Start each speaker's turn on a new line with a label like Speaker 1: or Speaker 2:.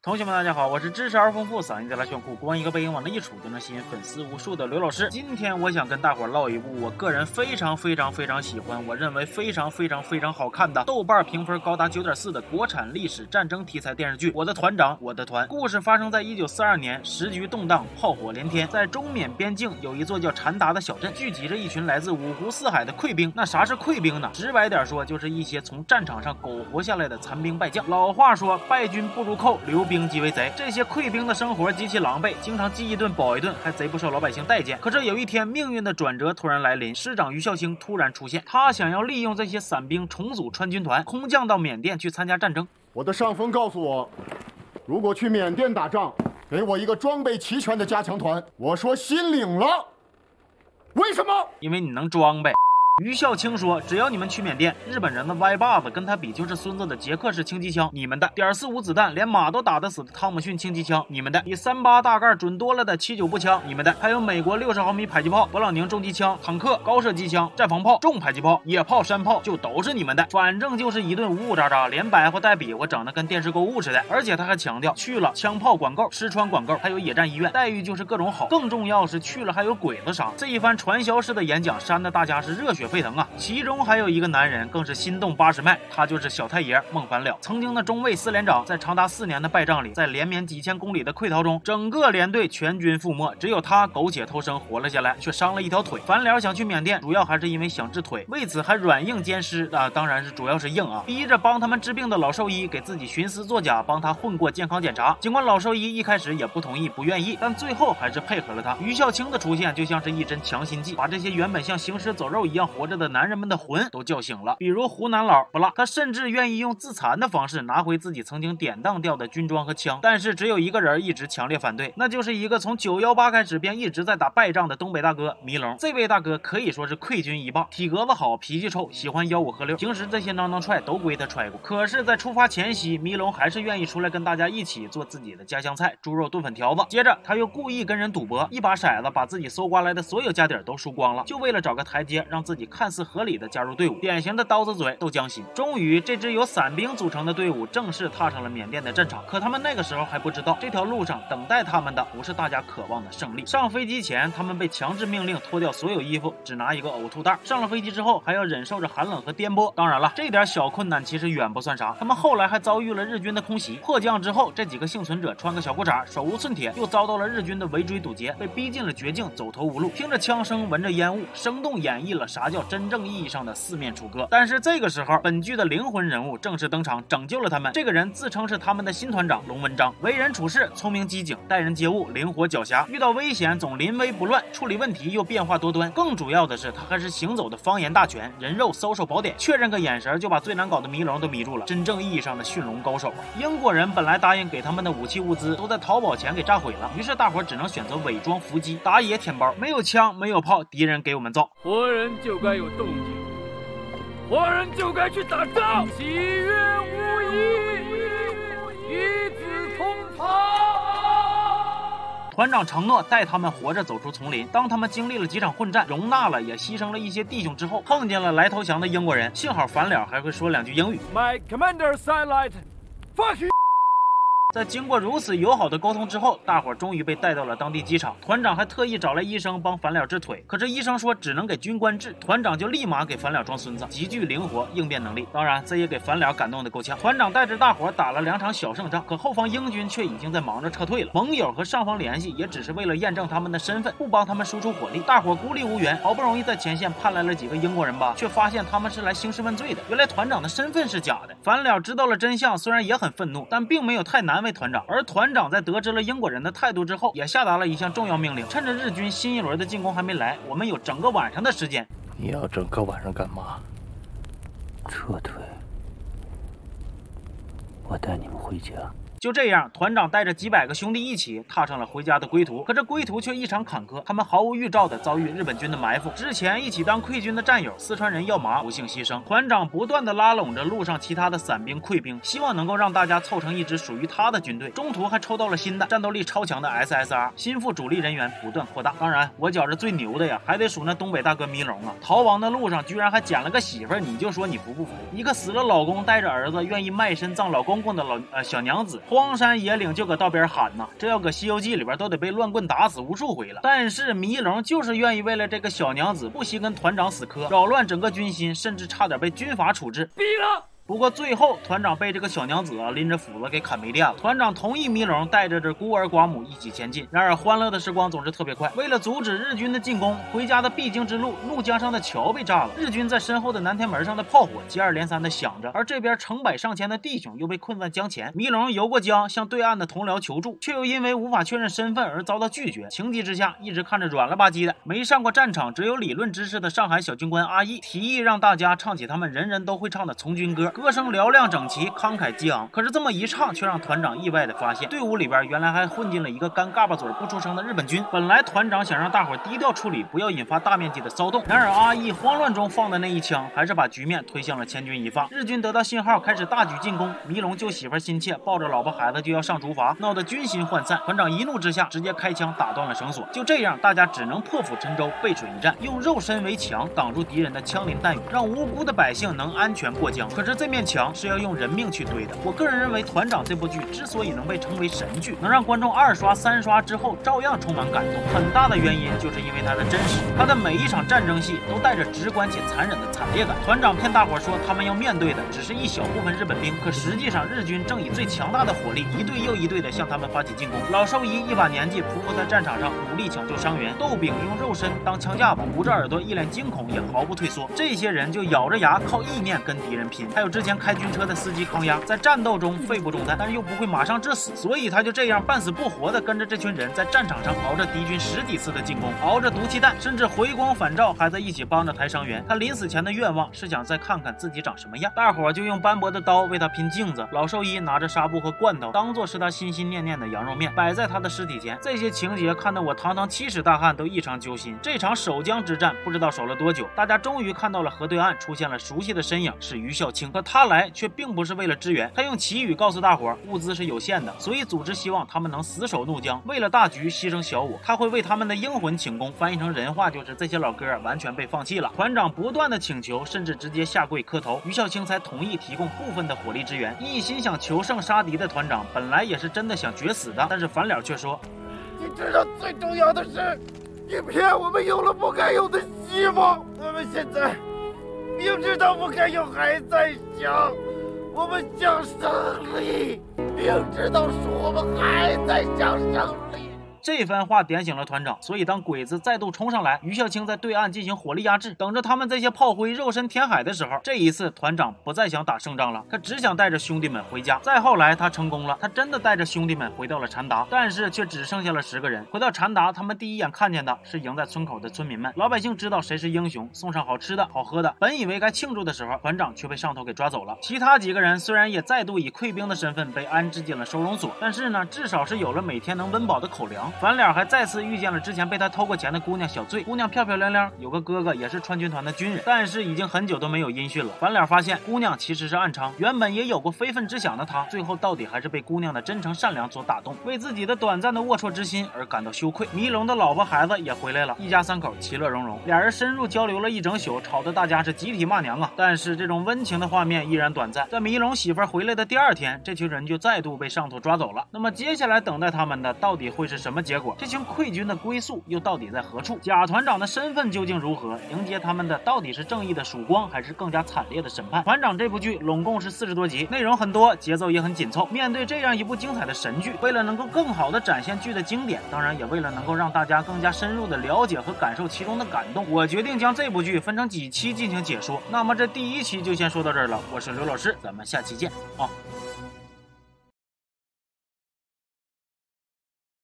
Speaker 1: 同学们，大家好，我是知识而丰富、嗓音贼拉炫酷、光一个背影往那一杵就能吸引粉丝无数的刘老师。今天我想跟大伙唠一部我个人非常非常非常喜欢，我认为非常非常非常好看的，豆瓣评分高达九点四的国产历史战争题材电视剧《我的团长我的团》。故事发生在一九四二年，时局动荡，炮火连天，在中缅边境有一座叫禅达的小镇，聚集着一群来自五湖四海的溃兵。那啥是溃兵呢？直白点说，就是一些从战场上苟活下来的残兵败将。老话说，败军不如寇，留兵即为贼。这些溃兵的生活极其狼狈，经常饥一顿饱一顿，还贼不受老百姓待见。可是有一天，命运的转折突然来临，师长于孝兴突然出现，他想要利用这些散兵重组川军团，空降到缅甸去参加战争。
Speaker 2: 我的上峰告诉我，如果去缅甸打仗，给我一个装备齐全的加强团。我说心领了。为什么？
Speaker 1: 因为你能装呗。于孝清说：“只要你们去缅甸，日本人的歪把子跟他比就是孙子的捷克式轻机枪，你们的点四五子弹连马都打得死的汤姆逊轻机枪，你们的比三八大盖准多了的七九步枪，你们的还有美国六十毫米迫击炮、勃朗宁重机枪、坦克、高射机枪、战防炮、重迫击炮、野炮、山炮，就都是你们的。反正就是一顿呜呜喳喳，连白话带比划，整的跟电视购物似的。而且他还强调，去了枪炮管够，吃穿管够，还有野战医院，待遇就是各种好。更重要是去了还有鬼子杀。这一番传销式的演讲，煽的大家是热血沸腾啊！其。中还有一个男人更是心动八十迈，他就是小太爷孟凡了。曾经的中尉四连长，在长达四年的败仗里，在连绵几千公里的溃逃中，整个连队全军覆没，只有他苟且偷生活了下来，却伤了一条腿。凡了想去缅甸，主要还是因为想治腿，为此还软硬兼施啊，当然是主要是硬啊，逼着帮他们治病的老兽医给自己寻思作假，帮他混过健康检查。尽管老兽医一开始也不同意、不愿意，但最后还是配合了他。于孝清的出现就像是一针强心剂，把这些原本像行尸走肉一样活着的男人们的。魂都叫醒了，比如湖南佬不辣，他甚至愿意用自残的方式拿回自己曾经典当掉的军装和枪。但是只有一个人一直强烈反对，那就是一个从九幺八开始便一直在打败仗的东北大哥迷龙。这位大哥可以说是溃军一棒，体格子好，脾气臭，喜欢吆五喝六，平时这些囔囔踹都归他踹过。可是，在出发前夕，迷龙还是愿意出来跟大家一起做自己的家乡菜——猪肉炖粉条子。接着，他又故意跟人赌博，一把骰子把自己搜刮来的所有家底都输光了，就为了找个台阶，让自己看似合理的。加入队伍，典型的刀子嘴豆浆心。终于，这支由散兵组成的队伍正式踏上了缅甸的战场。可他们那个时候还不知道，这条路上等待他们的不是大家渴望的胜利。上飞机前，他们被强制命令脱掉所有衣服，只拿一个呕吐袋。上了飞机之后，还要忍受着寒冷和颠簸。当然了，这点小困难其实远不算啥。他们后来还遭遇了日军的空袭。迫降之后，这几个幸存者穿个小裤衩，手无寸铁，又遭到了日军的围追堵截，被逼进了绝境，走投无路。听着枪声，闻着烟雾，生动演绎了啥叫真正意义上。的四面楚歌，但是这个时候，本剧的灵魂人物正式登场，拯救了他们。这个人自称是他们的新团长龙文章，为人处事聪明机警，待人接物灵活狡黠，遇到危险总临危不乱，处理问题又变化多端。更主要的是，他还是行走的方言大全，人肉搜手宝典，确认个眼神就把最难搞的迷龙都迷住了。真正意义上的驯龙高手啊！英国人本来答应给他们的武器物资都在淘宝前给炸毁了，于是大伙只能选择伪装伏击，打野舔包，没有枪没有炮，敌人给我们造，
Speaker 3: 活人就该有动静。活人就该去打仗，喜悦无疑，与子同
Speaker 1: 袍。团长承诺带他们活着走出丛林。当他们经历了几场混战，容纳了也牺牲了一些弟兄之后，碰见了来投降的英国人。幸好反了还会说两句英语。
Speaker 3: My commander, s i l i g h t fuck you.
Speaker 1: 在经过如此友好的沟通之后，大伙终于被带到了当地机场。团长还特意找来医生帮樊了治腿，可是医生说只能给军官治，团长就立马给樊了装孙子，极具灵活应变能力。当然，这也给樊了感动的够呛。团长带着大伙打了两场小胜仗，可后方英军却已经在忙着撤退了。盟友和上方联系，也只是为了验证他们的身份，不帮他们输出火力。大伙孤立无援，好不容易在前线盼来了几个英国人吧，却发现他们是来兴师问罪的。原来团长的身份是假的。樊了知道了真相，虽然也很愤怒，但并没有太难为团长，而团。长在得知了英国人的态度之后，也下达了一项重要命令：趁着日军新一轮的进攻还没来，我们有整个晚上的时间。
Speaker 4: 你要整个晚上干嘛？撤退。我带你们回家。
Speaker 1: 就这样，团长带着几百个兄弟一起踏上了回家的归途。可这归途却异常坎坷，他们毫无预兆的遭遇日本军的埋伏。之前一起当溃军的战友四川人耀麻不幸牺牲。团长不断的拉拢着路上其他的散兵溃兵，希望能够让大家凑成一支属于他的军队。中途还抽到了新的战斗力超强的 SSR，心腹主力人员不断扩大。当然，我觉着最牛的呀，还得数那东北大哥迷龙啊！逃亡的路上居然还捡了个媳妇儿，你就说你服不服？一个死了老公带着儿子愿意卖身葬老公公的老呃小娘子。荒山野岭就搁道边喊呐，这要搁《西游记》里边都得被乱棍打死无数回了。但是迷龙就是愿意为了这个小娘子不惜跟团长死磕，扰乱整个军心，甚至差点被军法处置。
Speaker 3: 毙了！
Speaker 1: 不过最后，团长被这个小娘子啊拎着斧子给砍没电了。团长同意迷龙带着这孤儿寡母一起前进。然而欢乐的时光总是特别快。为了阻止日军的进攻，回家的必经之路怒江上的桥被炸了。日军在身后的南天门上的炮火接二连三的响着，而这边成百上千的弟兄又被困在江前。迷龙游过江，向对岸的同僚求助，却又因为无法确认身份而遭到拒绝。情急之下，一直看着软了吧唧的、没上过战场、只有理论知识的上海小军官阿义提议让大家唱起他们人人都会唱的从军歌。歌声嘹亮整齐，慷慨激昂。可是这么一唱，却让团长意外的发现，队伍里边原来还混进了一个干嘎巴嘴不出声的日本军。本来团长想让大伙低调处理，不要引发大面积的骚动。然而阿义慌乱中放的那一枪，还是把局面推向了千钧一发。日军得到信号，开始大举进攻。迷龙救媳妇心切，抱着老婆孩子就要上竹筏，闹得军心涣散。团长一怒之下，直接开枪打断了绳索。就这样，大家只能破釜沉舟，背水一战，用肉身为墙，挡住敌人的枪林弹雨，让无辜的百姓能安全过江。可是这面墙是要用。人命去堆的。我个人认为，团长这部剧之所以能被称为神剧，能让观众二刷、三刷之后照样充满感动，很大的原因就是因为它的真实。它的每一场战争戏都带着直观且残忍的惨烈感。团长骗大伙说他们要面对的只是一小部分日本兵，可实际上日军正以最强大的火力一队又一队的向他们发起进攻。老兽医一把年纪匍匐在战场上努力抢救伤员，豆饼用肉身当枪架子，捂着耳朵一脸惊恐也毫不退缩。这些人就咬着牙靠意念跟敌人拼。还有这之前开军车的。司机康压在战斗中肺部中弹，但是又不会马上致死，所以他就这样半死不活的跟着这群人在战场上熬着敌军十几次的进攻，熬着毒气弹，甚至回光返照，还在一起帮着抬伤员。他临死前的愿望是想再看看自己长什么样。大伙就用斑驳的刀为他拼镜子，老兽医拿着纱布和罐头当做是他心心念念的羊肉面，摆在他的尸体前。这些情节看得我堂堂七尺大汉都异常揪心。这场守江之战不知道守了多久，大家终于看到了河对岸出现了熟悉的身影，是于孝清。可他来却并。不是为了支援，他用奇语告诉大伙儿，物资是有限的，所以组织希望他们能死守怒江，为了大局牺牲小我。他会为他们的英魂请功，翻译成人话就是这些老哥完全被放弃了。团长不断的请求，甚至直接下跪磕头，于孝清才同意提供部分的火力支援。一心想求胜杀敌的团长，本来也是真的想绝死的，但是反脸却说：“
Speaker 5: 你知道最重要的是，你骗我们有了不该有的希望，我们现在明知道不该有，还在想。”我们想胜利，明知道输，我们还在想胜利。
Speaker 1: 这番话点醒了团长，所以当鬼子再度冲上来，于孝清在对岸进行火力压制，等着他们这些炮灰肉身填海的时候，这一次团长不再想打胜仗了，他只想带着兄弟们回家。再后来他成功了，他真的带着兄弟们回到了禅达，但是却只剩下了十个人。回到禅达，他们第一眼看见的是迎在村口的村民们，老百姓知道谁是英雄，送上好吃的好喝的。本以为该庆祝的时候，团长却被上头给抓走了。其他几个人虽然也再度以溃兵的身份被安置进了收容所，但是呢，至少是有了每天能温饱的口粮。反脸还再次遇见了之前被他偷过钱的姑娘小醉。姑娘漂漂亮亮，有个哥哥也是川军团的军人，但是已经很久都没有音讯了。反脸发现姑娘其实是暗娼，原本也有过非分之想的他，最后到底还是被姑娘的真诚善良所打动，为自己的短暂的龌龊之心而感到羞愧。迷龙的老婆孩子也回来了，一家三口其乐融融，俩人深入交流了一整宿，吵得大家是集体骂娘啊！但是这种温情的画面依然短暂，在迷龙媳妇回来的第二天，这群人就再度被上头抓走了。那么接下来等待他们的到底会是什么么结果？这群溃军的归宿又到底在何处？贾团长的身份究竟如何？迎接他们的到底是正义的曙光，还是更加惨烈的审判？团长这部剧拢共是四十多集，内容很多，节奏也很紧凑。面对这样一部精彩的神剧，为了能够更好的展现剧的经典，当然也为了能够让大家更加深入的了解和感受其中的感动，我决定将这部剧分成几期进行解说。那么这第一期就先说到这儿了，我是刘老师，咱们下期见啊。